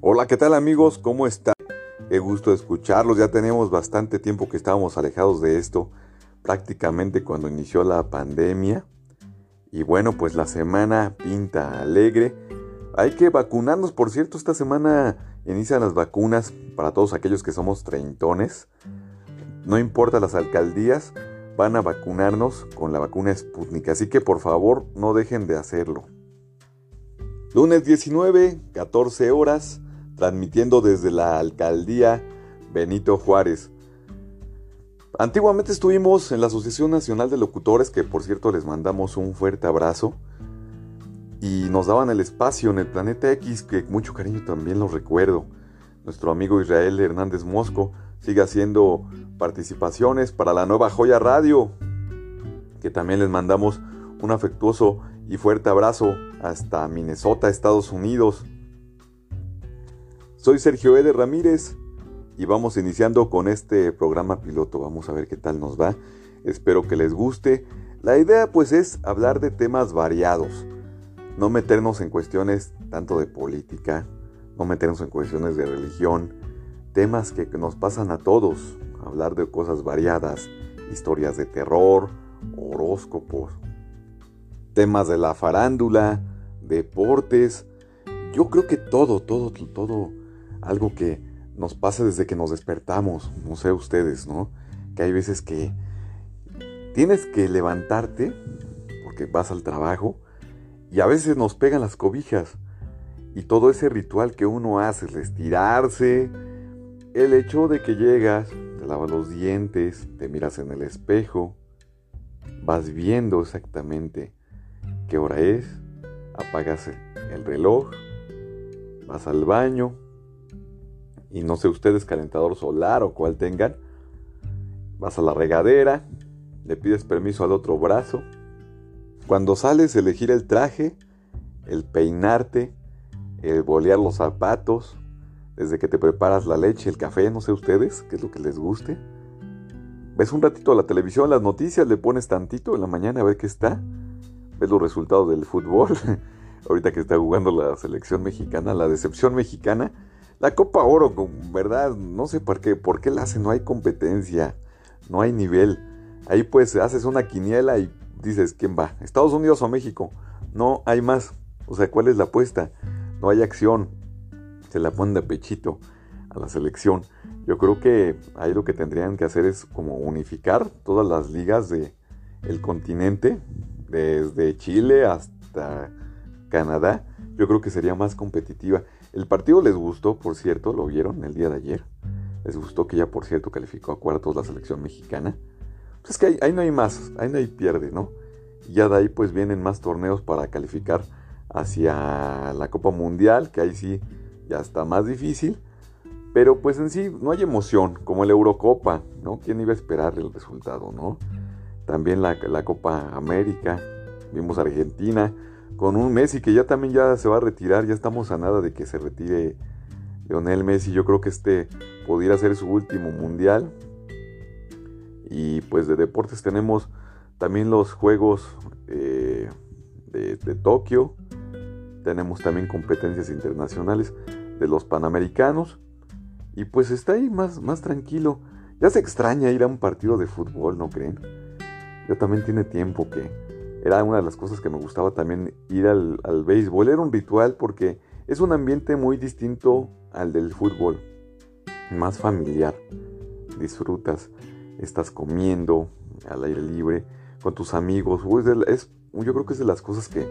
Hola, ¿qué tal amigos? ¿Cómo están? Qué gusto escucharlos. Ya tenemos bastante tiempo que estábamos alejados de esto, prácticamente cuando inició la pandemia. Y bueno, pues la semana pinta alegre. Hay que vacunarnos, por cierto, esta semana inician las vacunas para todos aquellos que somos treintones. No importa las alcaldías, van a vacunarnos con la vacuna Sputnik. Así que por favor no dejen de hacerlo. Lunes 19, 14 horas transmitiendo desde la alcaldía Benito Juárez. Antiguamente estuvimos en la Asociación Nacional de Locutores, que por cierto les mandamos un fuerte abrazo, y nos daban el espacio en el planeta X, que mucho cariño también lo recuerdo. Nuestro amigo Israel Hernández Mosco sigue haciendo participaciones para la nueva Joya Radio, que también les mandamos un afectuoso y fuerte abrazo hasta Minnesota, Estados Unidos. Soy Sergio Eder Ramírez y vamos iniciando con este programa piloto. Vamos a ver qué tal nos va. Espero que les guste. La idea pues es hablar de temas variados. No meternos en cuestiones tanto de política, no meternos en cuestiones de religión, temas que nos pasan a todos. Hablar de cosas variadas, historias de terror, horóscopos, temas de la farándula, deportes. Yo creo que todo, todo, todo algo que nos pasa desde que nos despertamos, no sé ustedes, ¿no? Que hay veces que tienes que levantarte porque vas al trabajo y a veces nos pegan las cobijas y todo ese ritual que uno hace, estirarse, el hecho de que llegas, te lavas los dientes, te miras en el espejo, vas viendo exactamente qué hora es, apagas el reloj, vas al baño, y no sé ustedes calentador solar o cual tengan, vas a la regadera, le pides permiso al otro brazo. Cuando sales, elegir el traje, el peinarte, el bolear los zapatos, desde que te preparas la leche, el café, no sé ustedes, qué es lo que les guste. Ves un ratito la televisión, las noticias, le pones tantito en la mañana a ver qué está. Ves los resultados del fútbol. Ahorita que está jugando la selección mexicana, la decepción mexicana la Copa Oro, ¿verdad? No sé por qué, por qué la hacen, no hay competencia, no hay nivel. Ahí pues haces una quiniela y dices, ¿quién va? ¿Estados Unidos o México? No hay más. O sea, ¿cuál es la apuesta? No hay acción. Se la ponen de pechito a la selección. Yo creo que ahí lo que tendrían que hacer es como unificar todas las ligas de el continente, desde Chile hasta Canadá. Yo creo que sería más competitiva. El partido les gustó, por cierto, lo vieron el día de ayer. Les gustó que ya, por cierto, calificó a cuartos la selección mexicana. Pues es que ahí, no hay más, ahí no hay pierde, ¿no? Y ya de ahí pues vienen más torneos para calificar hacia la Copa Mundial, que ahí sí ya está más difícil. Pero pues en sí no hay emoción, como la Eurocopa, ¿no? ¿Quién iba a esperar el resultado, no? También la, la Copa América, vimos Argentina, con un Messi que ya también ya se va a retirar, ya estamos a nada de que se retire Leonel Messi, yo creo que este pudiera ser su último mundial. Y pues de deportes tenemos también los Juegos eh, de, Tokio, tenemos también competencias internacionales de los Panamericanos. Y pues está ahí más, más tranquilo. Ya se extraña ir a un partido de fútbol, ¿no creen? Ya también tiene tiempo que, era una de las cosas que me gustaba también ir al, béisbol. Era un ritual porque es un ambiente muy distinto al del fútbol, más familiar. Disfrutas, estás comiendo al aire libre con tus amigos. Es, yo creo que es de las cosas que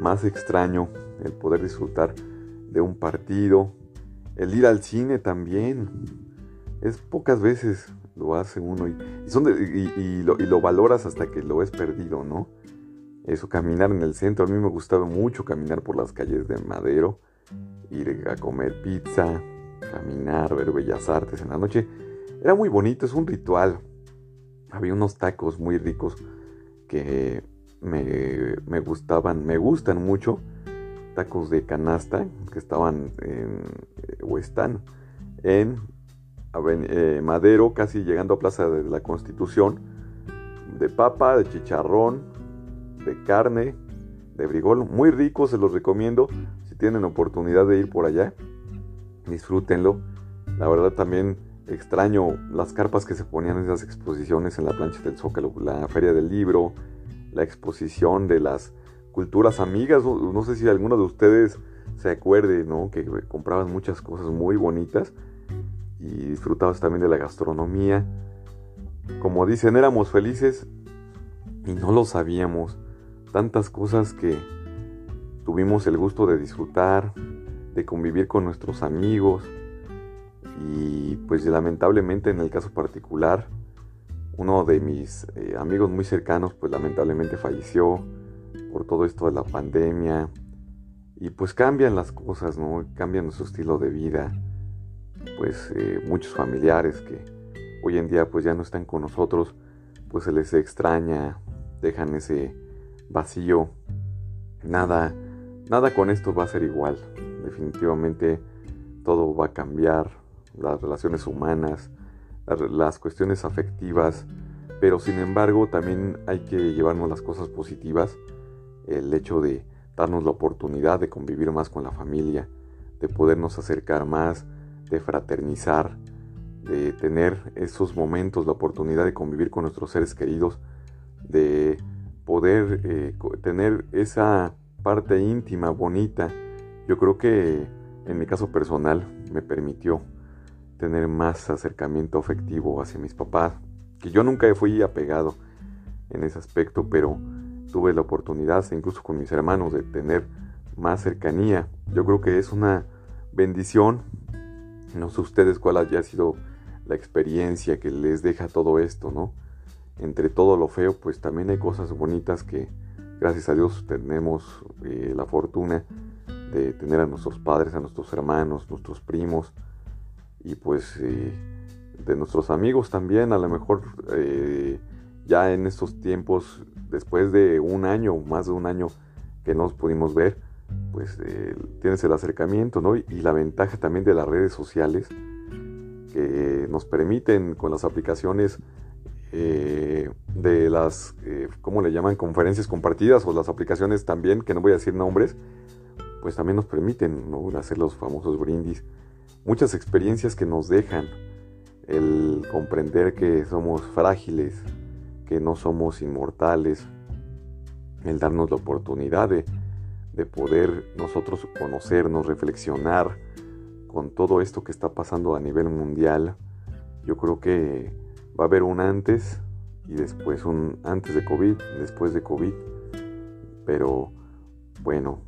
más extraño, el poder disfrutar de un partido, el ir al cine también. Es pocas veces lo hace uno y, son y, lo, y, lo, valoras hasta que lo ves perdido, ¿no? eso, caminar en el centro. A mí me gustaba mucho caminar por las calles de Madero, ir a comer pizza, caminar, ver bellas artes en la noche. Era muy bonito, es un ritual. Había unos tacos muy ricos que me, gustaban, me gustan mucho. Tacos de canasta que estaban en, o están en eh, Madero, casi llegando a Plaza de la Constitución de papa, de chicharrón, de carne, de brigol, muy rico, se los recomiendo si tienen oportunidad de ir por allá, disfrútenlo. La verdad también extraño las carpas que se ponían en esas exposiciones en la plancha del Zócalo, la feria del libro, la exposición de las culturas amigas, no, sé si alguno de ustedes se acuerde, ¿no? Que compraban muchas cosas muy bonitas y disfrutabas también de la gastronomía. Como dicen, éramos felices y no lo sabíamos. Tantas cosas que tuvimos el gusto de disfrutar, de convivir con nuestros amigos y pues lamentablemente en el caso particular uno de mis eh, amigos muy cercanos pues lamentablemente falleció por todo esto de la pandemia y pues cambian las cosas, ¿no? Cambian nuestro estilo de vida, pues eh, muchos familiares que hoy en día pues ya no están con nosotros, pues se les extraña, dejan ese vacío. Nada, nada con esto va a ser igual. Definitivamente todo va a cambiar, las relaciones humanas, las cuestiones afectivas, pero sin embargo también hay que llevarnos las cosas positivas, el hecho de darnos la oportunidad de convivir más con la familia, de podernos acercar más, de fraternizar, de tener esos momentos, la oportunidad de convivir con nuestros seres queridos, de poder eh, tener esa parte íntima, bonita. Yo creo que en mi caso personal me permitió tener más acercamiento afectivo hacia mis papás, que yo nunca fui apegado en ese aspecto, pero tuve la oportunidad, incluso con mis hermanos, de tener más cercanía. Yo creo que es una bendición. No sé ustedes cuál haya sido la experiencia que les deja todo esto, ¿no? Entre todo lo feo, pues también hay cosas bonitas que, gracias a Dios, tenemos eh, la fortuna de tener a nuestros padres, a nuestros hermanos, nuestros primos, y pues eh, de nuestros amigos también, a lo mejor eh, ya en estos tiempos, después de un año, más de un año que nos pudimos ver, pues eh, tienes el acercamiento, ¿no? Y, la ventaja también de las redes sociales que nos permiten con las aplicaciones de las, ¿cómo le llaman? Conferencias compartidas o las aplicaciones también, que no voy a decir nombres, pues también nos permiten ¿no? hacer los famosos brindis muchas experiencias que nos dejan el comprender que somos frágiles, que no somos inmortales, el darnos la oportunidad de, poder nosotros conocernos, reflexionar con todo esto que está pasando a nivel mundial. Yo creo que va a haber un antes y después un antes de COVID, después de COVID. Pero bueno,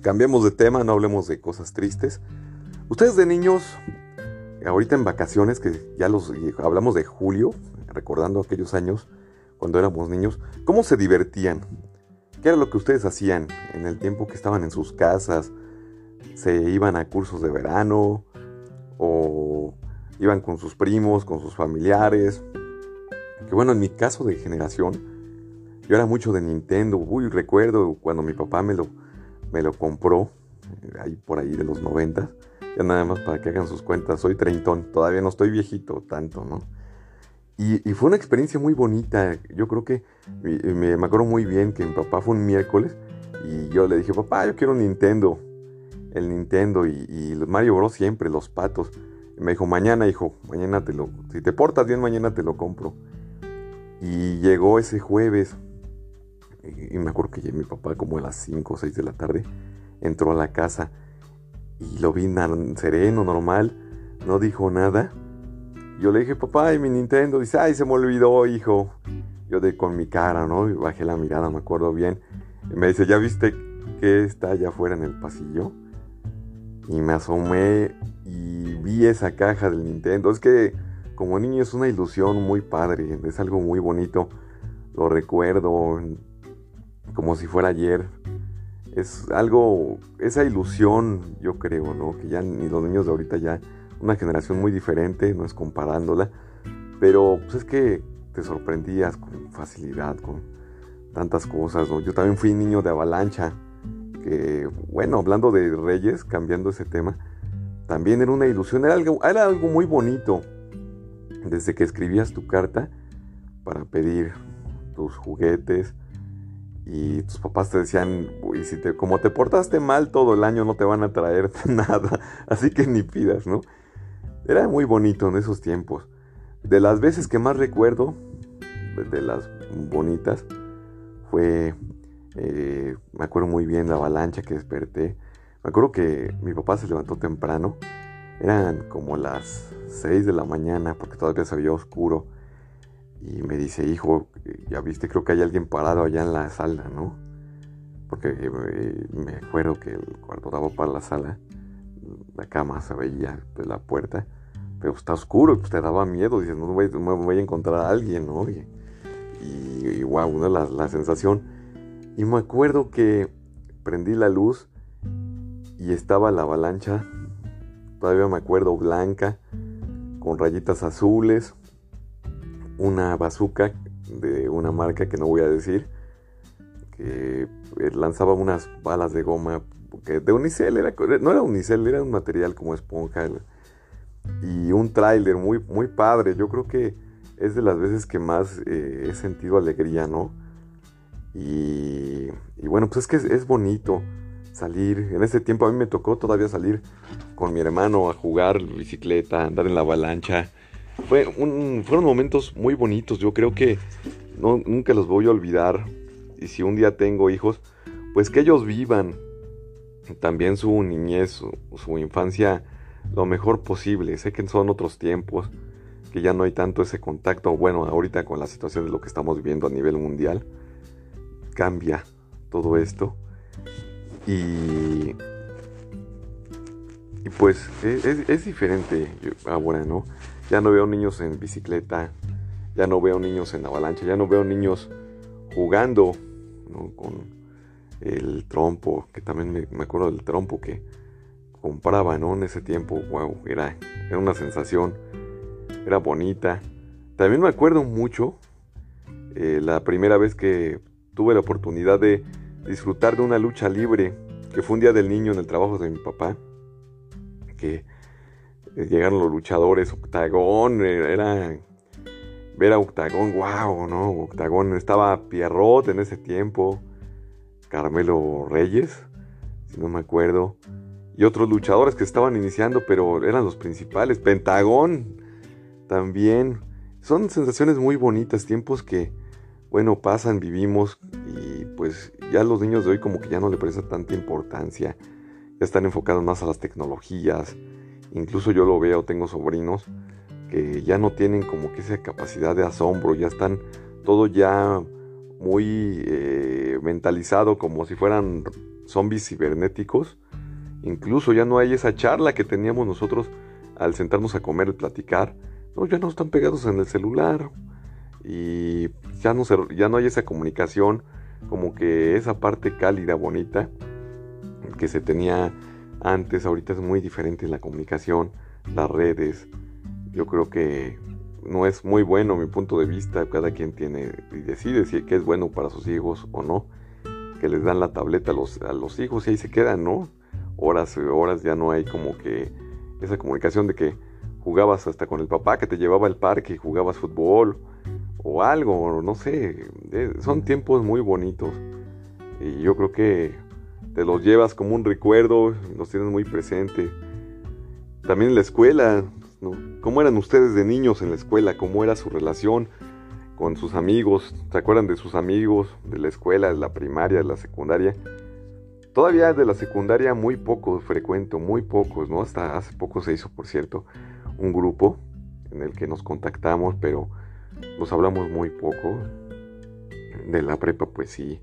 cambiemos de tema, no hablemos de cosas tristes. Ustedes de niños, ahorita en vacaciones, que ya los hablamos de julio, recordando aquellos años cuando éramos niños, ¿cómo se divertían? ¿Qué era lo que ustedes hacían en el tiempo que estaban en sus casas? ¿Se iban a cursos de verano? ¿O iban con sus primos, con sus familiares? Que bueno, en mi caso de generación, yo era mucho de Nintendo. Uy, recuerdo cuando mi papá me lo, me lo compró, ahí por ahí de los 90 ya nada más para que hagan sus cuentas, soy treintón, todavía no estoy viejito tanto, ¿no? Y, fue una experiencia muy bonita. Yo creo que me, me, acuerdo muy bien que mi papá fue un miércoles y yo le dije, papá, yo quiero Nintendo. El Nintendo y, y Mario Bros. siempre, los patos. Y me dijo, mañana, hijo, mañana te lo. Si te portas bien, mañana te lo compro. Y llegó ese jueves. Y, me acuerdo que mi papá, como a las 5 o 6 de la tarde, entró a la casa y lo vi sereno, normal, no dijo nada. Yo le dije, papá, ¿y mi Nintendo? Dice, ay, se me olvidó, hijo. Yo de con mi cara, ¿no? Y bajé la mirada, me acuerdo bien. Y me dice, ¿ya viste que está allá afuera en el pasillo? Y me asomé y vi esa caja del Nintendo. Es que como niño es una ilusión muy padre, es algo muy bonito. Lo recuerdo como si fuera ayer es algo, esa ilusión, yo creo, ¿no? Que ya ni los niños de ahorita ya, una generación muy diferente, no es comparándola, pero pues es que te sorprendías con facilidad, con tantas cosas, ¿no? Yo también fui niño de avalancha, que, bueno, hablando de reyes, cambiando ese tema, también era una ilusión, era algo, era algo muy bonito. Desde que escribías tu carta, para pedir tus juguetes y tus papás te decían, si te, como te portaste mal todo el año no te van a traer nada, así que ni pidas, ¿no? Era muy bonito en esos tiempos. De las veces que más recuerdo, de las bonitas, fue, eh, me acuerdo muy bien la avalancha que desperté. Me acuerdo que mi papá se levantó temprano, eran como las 6 de la mañana porque todavía se veía oscuro. Y me dice, hijo, ya viste, creo que hay alguien parado allá en la sala, ¿no? Porque eh, me acuerdo que cuando daba para la sala, la cama se veía de la puerta, pero está oscuro, pues te daba miedo, dices, no voy, a encontrar a alguien, ¿no? Y, y, wow, la, la sensación. Y me acuerdo que prendí la luz y estaba la avalancha, todavía me acuerdo, blanca, con rayitas azules, una bazooka de una marca que no voy a decir, que eh, lanzaba unas balas de goma de unicel, era, no era unicel, era un material como esponja y un tráiler muy, muy padre. Yo creo que es de las veces que más eh, he sentido alegría, ¿no? Y, bueno, pues es que es, bonito salir. En ese tiempo a mí me tocó todavía salir con mi hermano a jugar bicicleta, andar en la avalancha. Fueron momentos muy bonitos. Yo creo que nunca los voy a olvidar. Y si un día tengo hijos, pues que ellos vivan también su niñez, su, infancia lo mejor posible. Sé que son otros tiempos, que ya no hay tanto ese contacto. Bueno, ahorita con la situación de lo que estamos viviendo a nivel mundial, cambia todo esto. Y, y pues es, diferente ahora, ¿no? Ya no veo niños en bicicleta, ya no veo niños en avalancha, ya no veo niños jugando con el trompo, que también me, acuerdo del trompo que compraba, ¿no? En ese tiempo, wow, era, era una sensación, era bonita. También me acuerdo mucho eh, la primera vez que tuve la oportunidad de disfrutar de una lucha libre, que fue un día del niño en el trabajo de mi papá, llegaron los luchadores, Octagón, eh, era ver a Octagón, wow, ¿no? Octagón estaba Pierrot en ese tiempo, Carmelo Reyes, si no me acuerdo, y otros luchadores que estaban iniciando, pero eran los principales, Pentagón también. Son sensaciones muy bonitas, tiempos que, bueno, pasan, vivimos y pues ya los niños de hoy como que ya no le prestan tanta importancia, ya están enfocados más a las tecnologías, incluso yo lo veo, tengo sobrinos que ya no tienen como que esa capacidad de asombro, ya están todo ya muy eh, mentalizado como si fueran zombies cibernéticos. Incluso ya no hay esa charla que teníamos nosotros al sentarnos a comer y platicar. No, ya no están pegados en el celular. Y ya no, ya no hay esa comunicación, como que esa parte cálida, bonita, que se tenía antes. Ahorita es muy diferente la comunicación, las redes. Yo creo que no es muy bueno mi punto de vista. Cada quien tiene y decide si es bueno para sus hijos o no. Que les dan la tableta a los, hijos y ahí se quedan, ¿no? Horas y horas ya no hay como que esa comunicación de que jugabas hasta con el papá que te llevaba al parque y jugabas fútbol o algo, no sé. Son tiempos muy bonitos. Y yo creo que te los llevas como un recuerdo, los tienes muy presente. También en la escuela, ¿Cómo eran ustedes de niños en la escuela? ¿Cómo era su relación con sus amigos? ¿Se acuerdan de sus amigos de la escuela, de la primaria, de la secundaria? Todavía de la secundaria muy pocos frecuento, muy pocos, ¿no? Hasta hace poco se hizo, por cierto, un grupo en el que nos contactamos, pero nos hablamos muy poco. De la prepa, pues sí,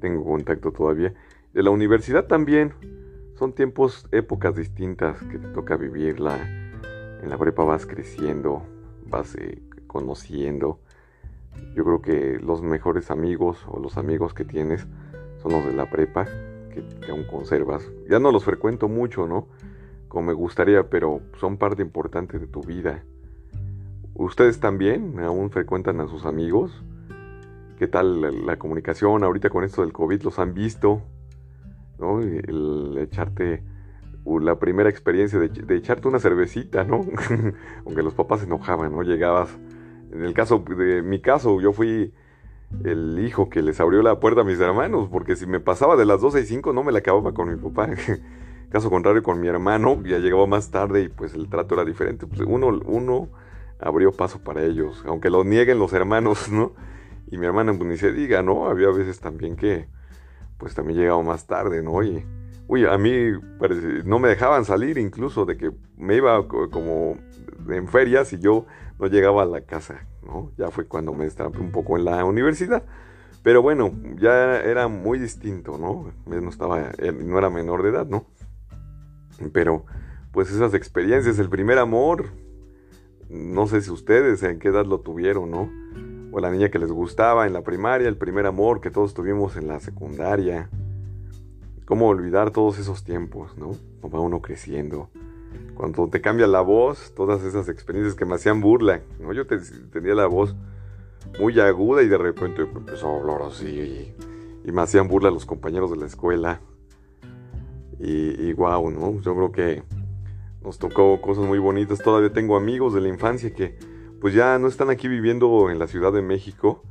tengo contacto todavía. De la universidad también. Son tiempos, épocas distintas que te toca vivirla en la prepa vas creciendo, vas eh, conociendo. Yo creo que los mejores amigos o los amigos que tienes son los de la prepa, que, aún conservas. Ya no los frecuento mucho, ¿no? Como me gustaría, pero son parte importante de tu vida. ¿Ustedes también aún frecuentan a sus amigos? ¿Qué tal la, la comunicación ahorita con esto del COVID? ¿Los han visto? ¿No? El echarte la primera experiencia de, echarte una cervecita, ¿no? Aunque los papás se enojaban, ¿no? Llegabas En el caso de mi caso, yo fui el hijo que les abrió la puerta a mis hermanos, porque si me pasaba de las 12 y 5 no me la acababa con mi papá. Caso contrario con mi hermano, ya llegaba más tarde y pues el trato era diferente. Pues uno, uno abrió paso para ellos, aunque lo nieguen los hermanos, ¿no? Y mi hermana pues ni se diga, ¿no? Había veces también que pues también llegaba más tarde, ¿no? Y uy, a mí no me dejaban salir incluso de que me iba como en ferias y yo no llegaba a la casa, ¿no? Ya fue cuando me estampé un poco en la universidad. Pero bueno, ya era muy distinto, ¿no? No estaba, no era menor de edad, ¿no? Pero, pues esas experiencias, el primer amor, no sé si ustedes en qué edad lo tuvieron, ¿no? O la niña que les gustaba en la primaria, el primer amor que todos tuvimos en la secundaria. ¿Cómo olvidar todos esos tiempos, ¿no? Va uno creciendo cuando te cambia la voz, todas esas experiencias que me hacían burla, ¿no? Yo tenía la voz muy aguda y de repente empezó a hablar así y, me hacían burla los compañeros de la escuela. Y, guau, ¿no? Yo creo que nos tocó cosas muy bonitas. Todavía tengo amigos de la infancia que pues ya no están aquí viviendo en la Ciudad de México,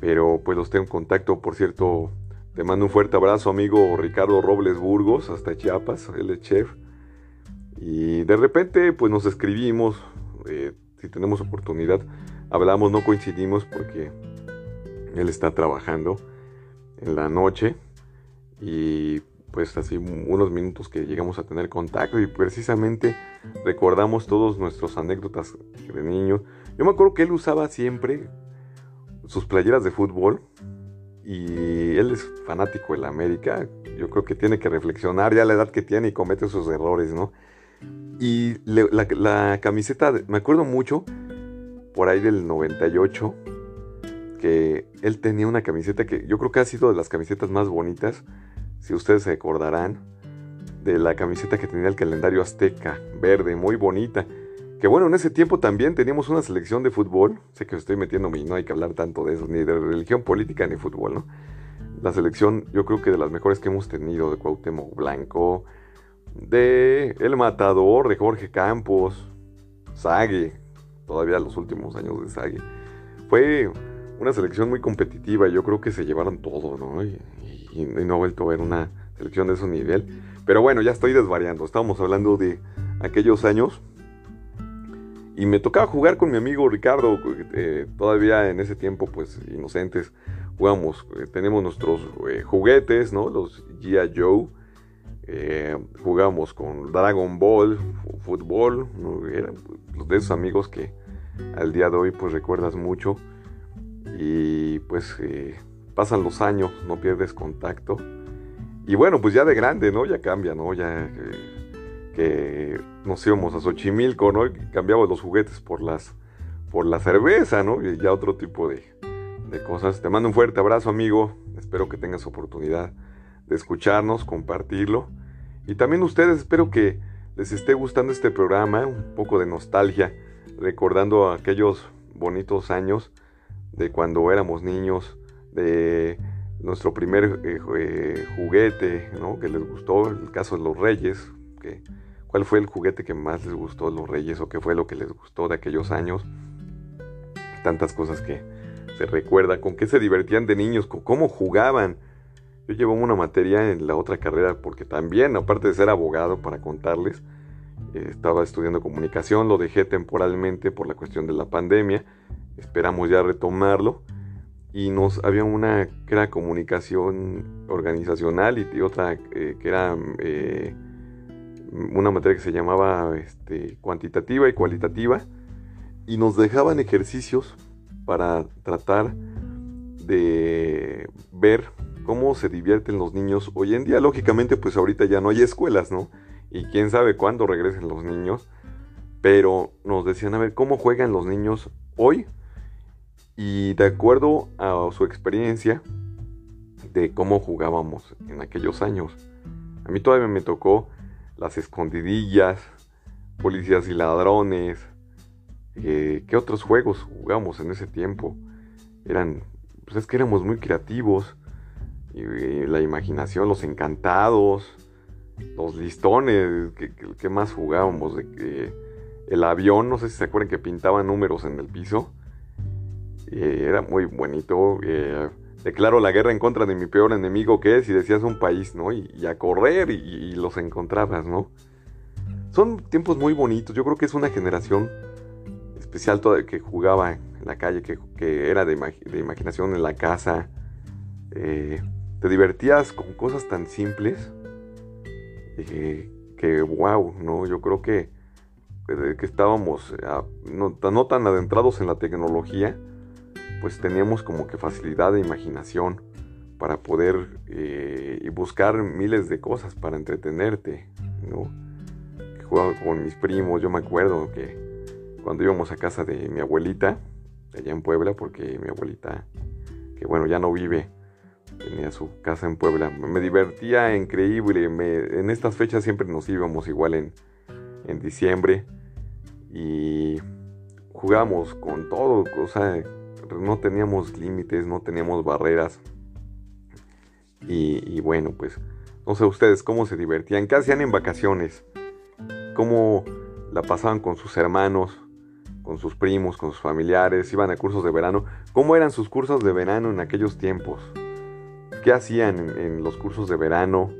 pero pues los tengo en contacto. Por cierto, te mando un fuerte abrazo, amigo Ricardo Robles Burgos, hasta Chiapas, él es chef. Y de repente, pues nos escribimos, eh, si tenemos oportunidad, hablamos, no coincidimos porque él está trabajando en la noche y pues así unos minutos que llegamos a tener contacto y precisamente recordamos todos nuestras anécdotas de niño. Yo me acuerdo que él usaba siempre sus playeras de fútbol y él es fanático de la América. Yo creo que tiene que reflexionar ya la edad que tiene y comete sus errores, ¿no? Y la, camiseta, me acuerdo mucho, por ahí del 98, que él tenía una camiseta que yo creo que ha sido de las camisetas más bonitas, si ustedes se acordarán, de la camiseta que tenía el calendario azteca, verde, muy bonita. Que bueno, en ese tiempo también teníamos una selección de fútbol, sé que estoy metiéndome y no hay que hablar tanto de eso, ni de religión política ni fútbol, ¿no? La selección yo creo que de las mejores que hemos tenido, de Cuauhtémoc Blanco, de El Matador, de Jorge Campos, Sague, todavía los últimos años de Sague. Fue una selección muy competitiva, yo creo que se llevaron todo, ¿no? No he vuelto a ver una selección de ese nivel. Pero bueno, ya estoy desvariando, estamos hablando de aquellos años. Y me tocaba jugar con mi amigo Ricardo, eh, todavía en ese tiempo, pues inocentes, jugamos, eh, tenemos nuestros eh, juguetes, ¿no? Los G.I. Joe jugamos con Dragon Ball, fútbol, eran de esos amigos que al día de hoy pues recuerdas mucho y pues pasan los años, no pierdes contacto y bueno pues ya de grande, ¿no? Ya cambia, ¿no? Ya que, nos íbamos a Xochimilco, ¿no? Y cambiamos los juguetes por las por la cerveza, ¿no? Y ya otro tipo de, de cosas. Te mando un fuerte abrazo, amigo. Espero que tengas oportunidad de escucharnos, compartirlo. Y también ustedes espero que les esté gustando este programa, un poco de nostalgia, recordando aquellos bonitos años de cuando éramos niños, de nuestro primer eh, eh, juguete, ¿no? Que les gustó, el caso de los reyes, que, ¿cuál fue el juguete que más les gustó los reyes o qué fue lo que les gustó de aquellos años? Tantas cosas que se recuerda, con qué se divertían de niños, con cómo jugaban, yo llevo una materia en la otra carrera porque también, aparte de ser abogado para contarles, estaba estudiando comunicación, lo dejé temporalmente por la cuestión de la pandemia, esperamos ya retomarlo y nos había una que era comunicación organizacional y otra eh, que era eh, una materia que se llamaba este, cuantitativa y cualitativa y nos dejaban ejercicios para tratar de ver cómo se divierten los niños hoy en día. Lógicamente, pues ahorita ya no hay escuelas, ¿no? Y quién sabe cuándo regresen los niños. Pero nos decían, a ver, ¿cómo juegan los niños hoy? Y de acuerdo a su experiencia de cómo jugábamos en aquellos años. A mí todavía me tocó las escondidillas, policías y ladrones. Eh, ¿Qué otros juegos jugamos en ese tiempo? Eran, pues es que éramos muy creativos y, la imaginación, los encantados, los listones, que, más jugábamos, de que el avión, no sé si se acuerdan que pintaban números en el piso, era muy bonito. declaro la guerra en contra de mi peor enemigo que es y decías un país, ¿no? Y, a correr y, los encontrabas, ¿no? Son tiempos muy bonitos. Yo creo que es una generación especial toda, que jugaba en la calle, que, era de, imaginación en la casa. Eh, te divertías con cosas tan simples eh, que, wow, ¿no? Yo creo que, que estábamos no, no, tan adentrados en la tecnología, pues teníamos como que facilidad de imaginación para poder eh, buscar miles de cosas para entretenerte, ¿no? jugaba con mis primos, yo me acuerdo que cuando íbamos a casa de mi abuelita, allá en Puebla, porque mi abuelita, que bueno, ya no vive, tenía su casa en Puebla, me divertía increíble, en estas fechas siempre nos íbamos igual en, en diciembre y jugábamos con todo, o sea, no teníamos límites, no teníamos barreras. Y, bueno, pues no sé ustedes cómo se divertían, qué hacían en vacaciones cómo la pasaban con sus hermanos, con sus primos, con sus familiares, iban a cursos de verano. ¿Cómo eran sus cursos de verano en aquellos tiempos? ¿Qué hacían en, los cursos de verano?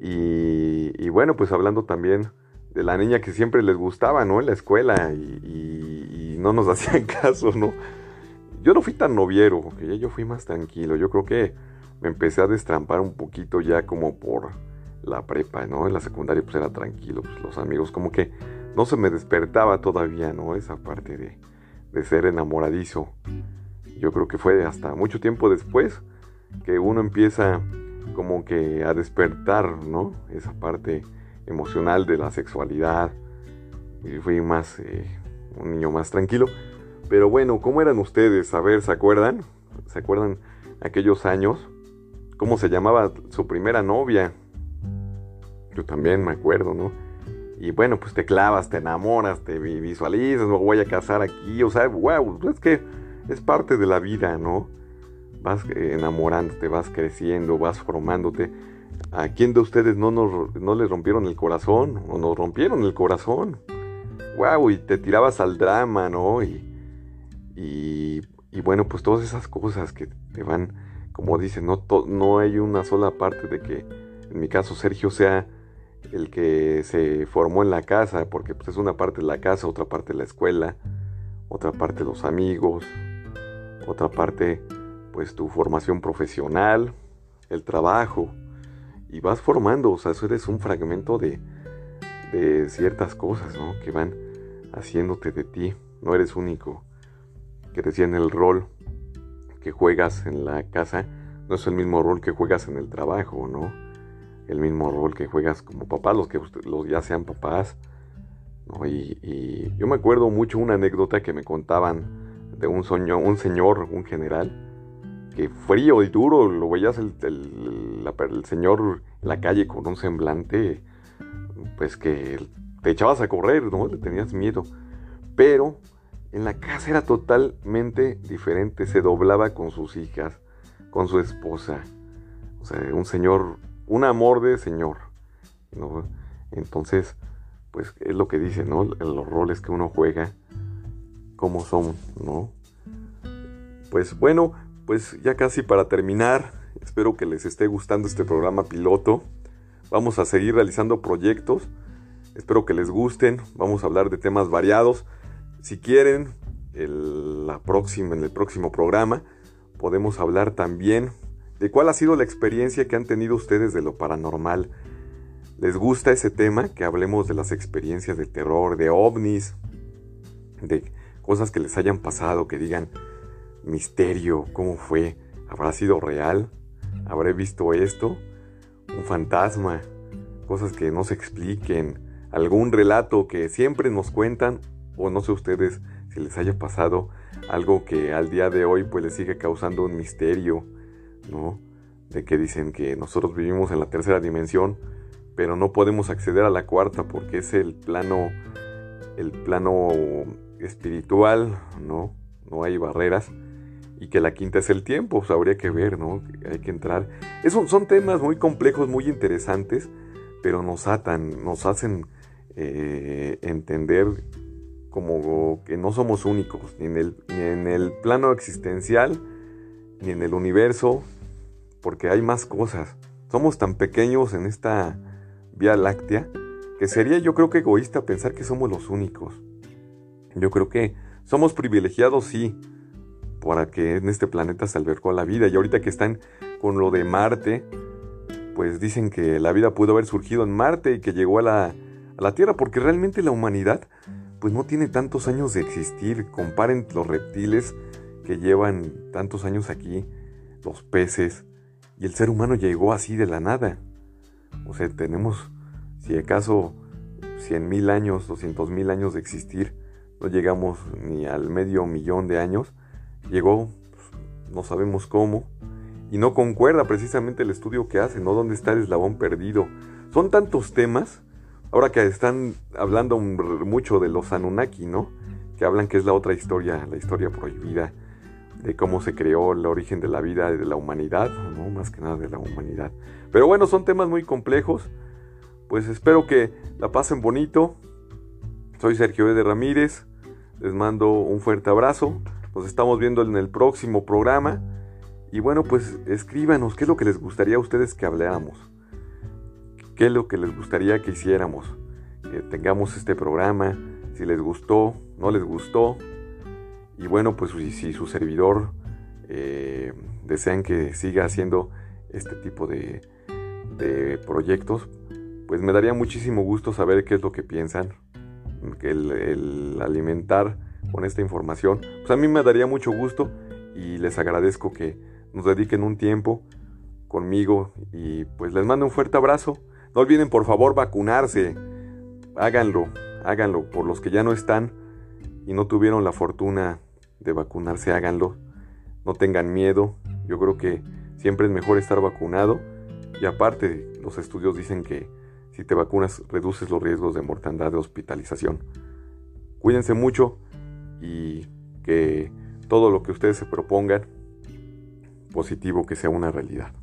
Y, bueno, pues hablando también de la niña que siempre les gustaba, ¿no? En la escuela y, y no nos hacían caso, ¿no? Yo no fui tan noviero, porque yo fui más tranquilo. Yo creo que me empecé a destrampar un poquito ya como por la prepa, ¿no? En la secundaria pues era tranquilo, pues los amigos como que no se me despertaba todavía, ¿no? Esa parte de, de ser enamoradizo. Yo creo que fue hasta mucho tiempo después que uno empieza como que a despertar, ¿no? Esa parte emocional de la sexualidad. Y fui más, eh, un niño más tranquilo. Pero bueno, ¿cómo eran ustedes? A ver, ¿se acuerdan? ¿Se acuerdan aquellos años? ¿Cómo se llamaba su primera novia? Yo también me acuerdo, ¿no? Y bueno, pues te clavas, te enamoras, te visualizas, me voy a casar aquí, o sea, wow, es que es parte de la vida, ¿no? Vas enamorándote, vas creciendo, vas formándote. ¿A quién de ustedes no, nos, no les rompieron el corazón? ¿O nos rompieron el corazón? Wow, y te tirabas al drama, ¿no? Y, y, bueno, pues todas esas cosas que te van, como dicen, no, no hay una sola parte de que, en mi caso, Sergio sea el que se formó en la casa, porque pues, es una parte de la casa, otra parte de la escuela, otra parte los amigos, otra parte pues tu formación profesional, el trabajo, y vas formando, o sea, eso eres un fragmento de, de ciertas cosas, ¿no? Que van haciéndote de ti, no eres único, que decía en el rol que juegas en la casa, no es el mismo rol que juegas en el trabajo, ¿no? el mismo rol que juegas como papá, los que los ya sean papás. Y, yo me acuerdo mucho una anécdota que me contaban de un, soño, un señor, un general, que frío y duro, lo veías el, el, señor en la calle con un semblante, pues que te echabas a correr, ¿no? Le tenías miedo. Pero en la casa era totalmente diferente, se doblaba con sus hijas, con su esposa. O sea, un señor un amor de Señor. Entonces, pues es lo que dice, ¿no? Los roles que uno juega, cómo son, ¿no? Pues bueno, pues ya casi para terminar, espero que les esté gustando este programa piloto. Vamos a seguir realizando proyectos, espero que les gusten, vamos a hablar de temas variados. Si quieren, la próxima, en el próximo programa podemos hablar también de cuál ha sido la experiencia que han tenido ustedes de lo paranormal. ¿Les gusta ese tema? Que hablemos de las experiencias de terror, de ovnis, de cosas que les hayan pasado, que digan misterio, cómo fue, habrá sido real, habré visto esto, un fantasma, cosas que no se expliquen, algún relato que siempre nos cuentan, o no sé ustedes si les haya pasado algo que al día de hoy pues les sigue causando un misterio ¿no? De que dicen que nosotros vivimos en la tercera dimensión, pero no podemos acceder a la cuarta porque es el plano, el plano espiritual, ¿no? No hay barreras. Y que la quinta es el tiempo, pues habría que ver, ¿no? Hay que entrar. Esos son temas muy complejos, muy interesantes, pero nos atan, nos hacen eh, entender como que no somos únicos, ni en el, ni en el plano existencial, ni en el universo, porque hay más cosas. Somos tan pequeños en esta Vía Láctea que sería yo creo que egoísta pensar que somos los únicos. Yo creo que somos privilegiados, sí, para que en este planeta se albergó la vida. Y ahorita que están con lo de Marte, pues dicen que la vida pudo haber surgido en Marte y que llegó a la, a la Tierra, porque realmente la humanidad pues no tiene tantos años de existir. Comparen los reptiles que llevan tantos años aquí, los peces, y el ser humano llegó así de la nada. O sea, tenemos, si acaso, 100 mil años, 200 mil años de existir, no llegamos ni al medio millón de años. Llegó, pues, no sabemos cómo, y no concuerda precisamente el estudio que hace, ¿no? ¿Dónde está el eslabón perdido? Son tantos temas, ahora que están hablando mucho de los Anunnaki, ¿no? Que hablan que es la otra historia, la historia prohibida de cómo se creó el origen de la vida de la humanidad, ¿no? Más que nada de la humanidad. Pero bueno, son temas muy complejos. Pues espero que la pasen bonito. Soy Sergio de Ramírez. Les mando un fuerte abrazo. Nos estamos viendo en el próximo programa. Y bueno, pues escríbanos qué es lo que les gustaría a ustedes que habláramos. ¿Qué es lo que les gustaría que hiciéramos? Que tengamos este programa. Si les gustó, no les gustó. Y bueno, pues si, su servidor eh, desean que siga haciendo este tipo de, de, proyectos, pues me daría muchísimo gusto saber qué es lo que piensan. El alimentar con esta información, pues a mí me daría mucho gusto y les agradezco que nos dediquen un tiempo conmigo y pues les mando un fuerte abrazo. No olviden por favor vacunarse. Háganlo, háganlo por los que ya no están y no tuvieron la fortuna de vacunarse, háganlo. No tengan miedo. Yo creo que siempre es mejor estar vacunado. Y aparte, los estudios dicen que si te vacunas reduces los riesgos de mortandad de hospitalización. Cuídense mucho y que todo lo que ustedes se propongan, positivo que sea una realidad.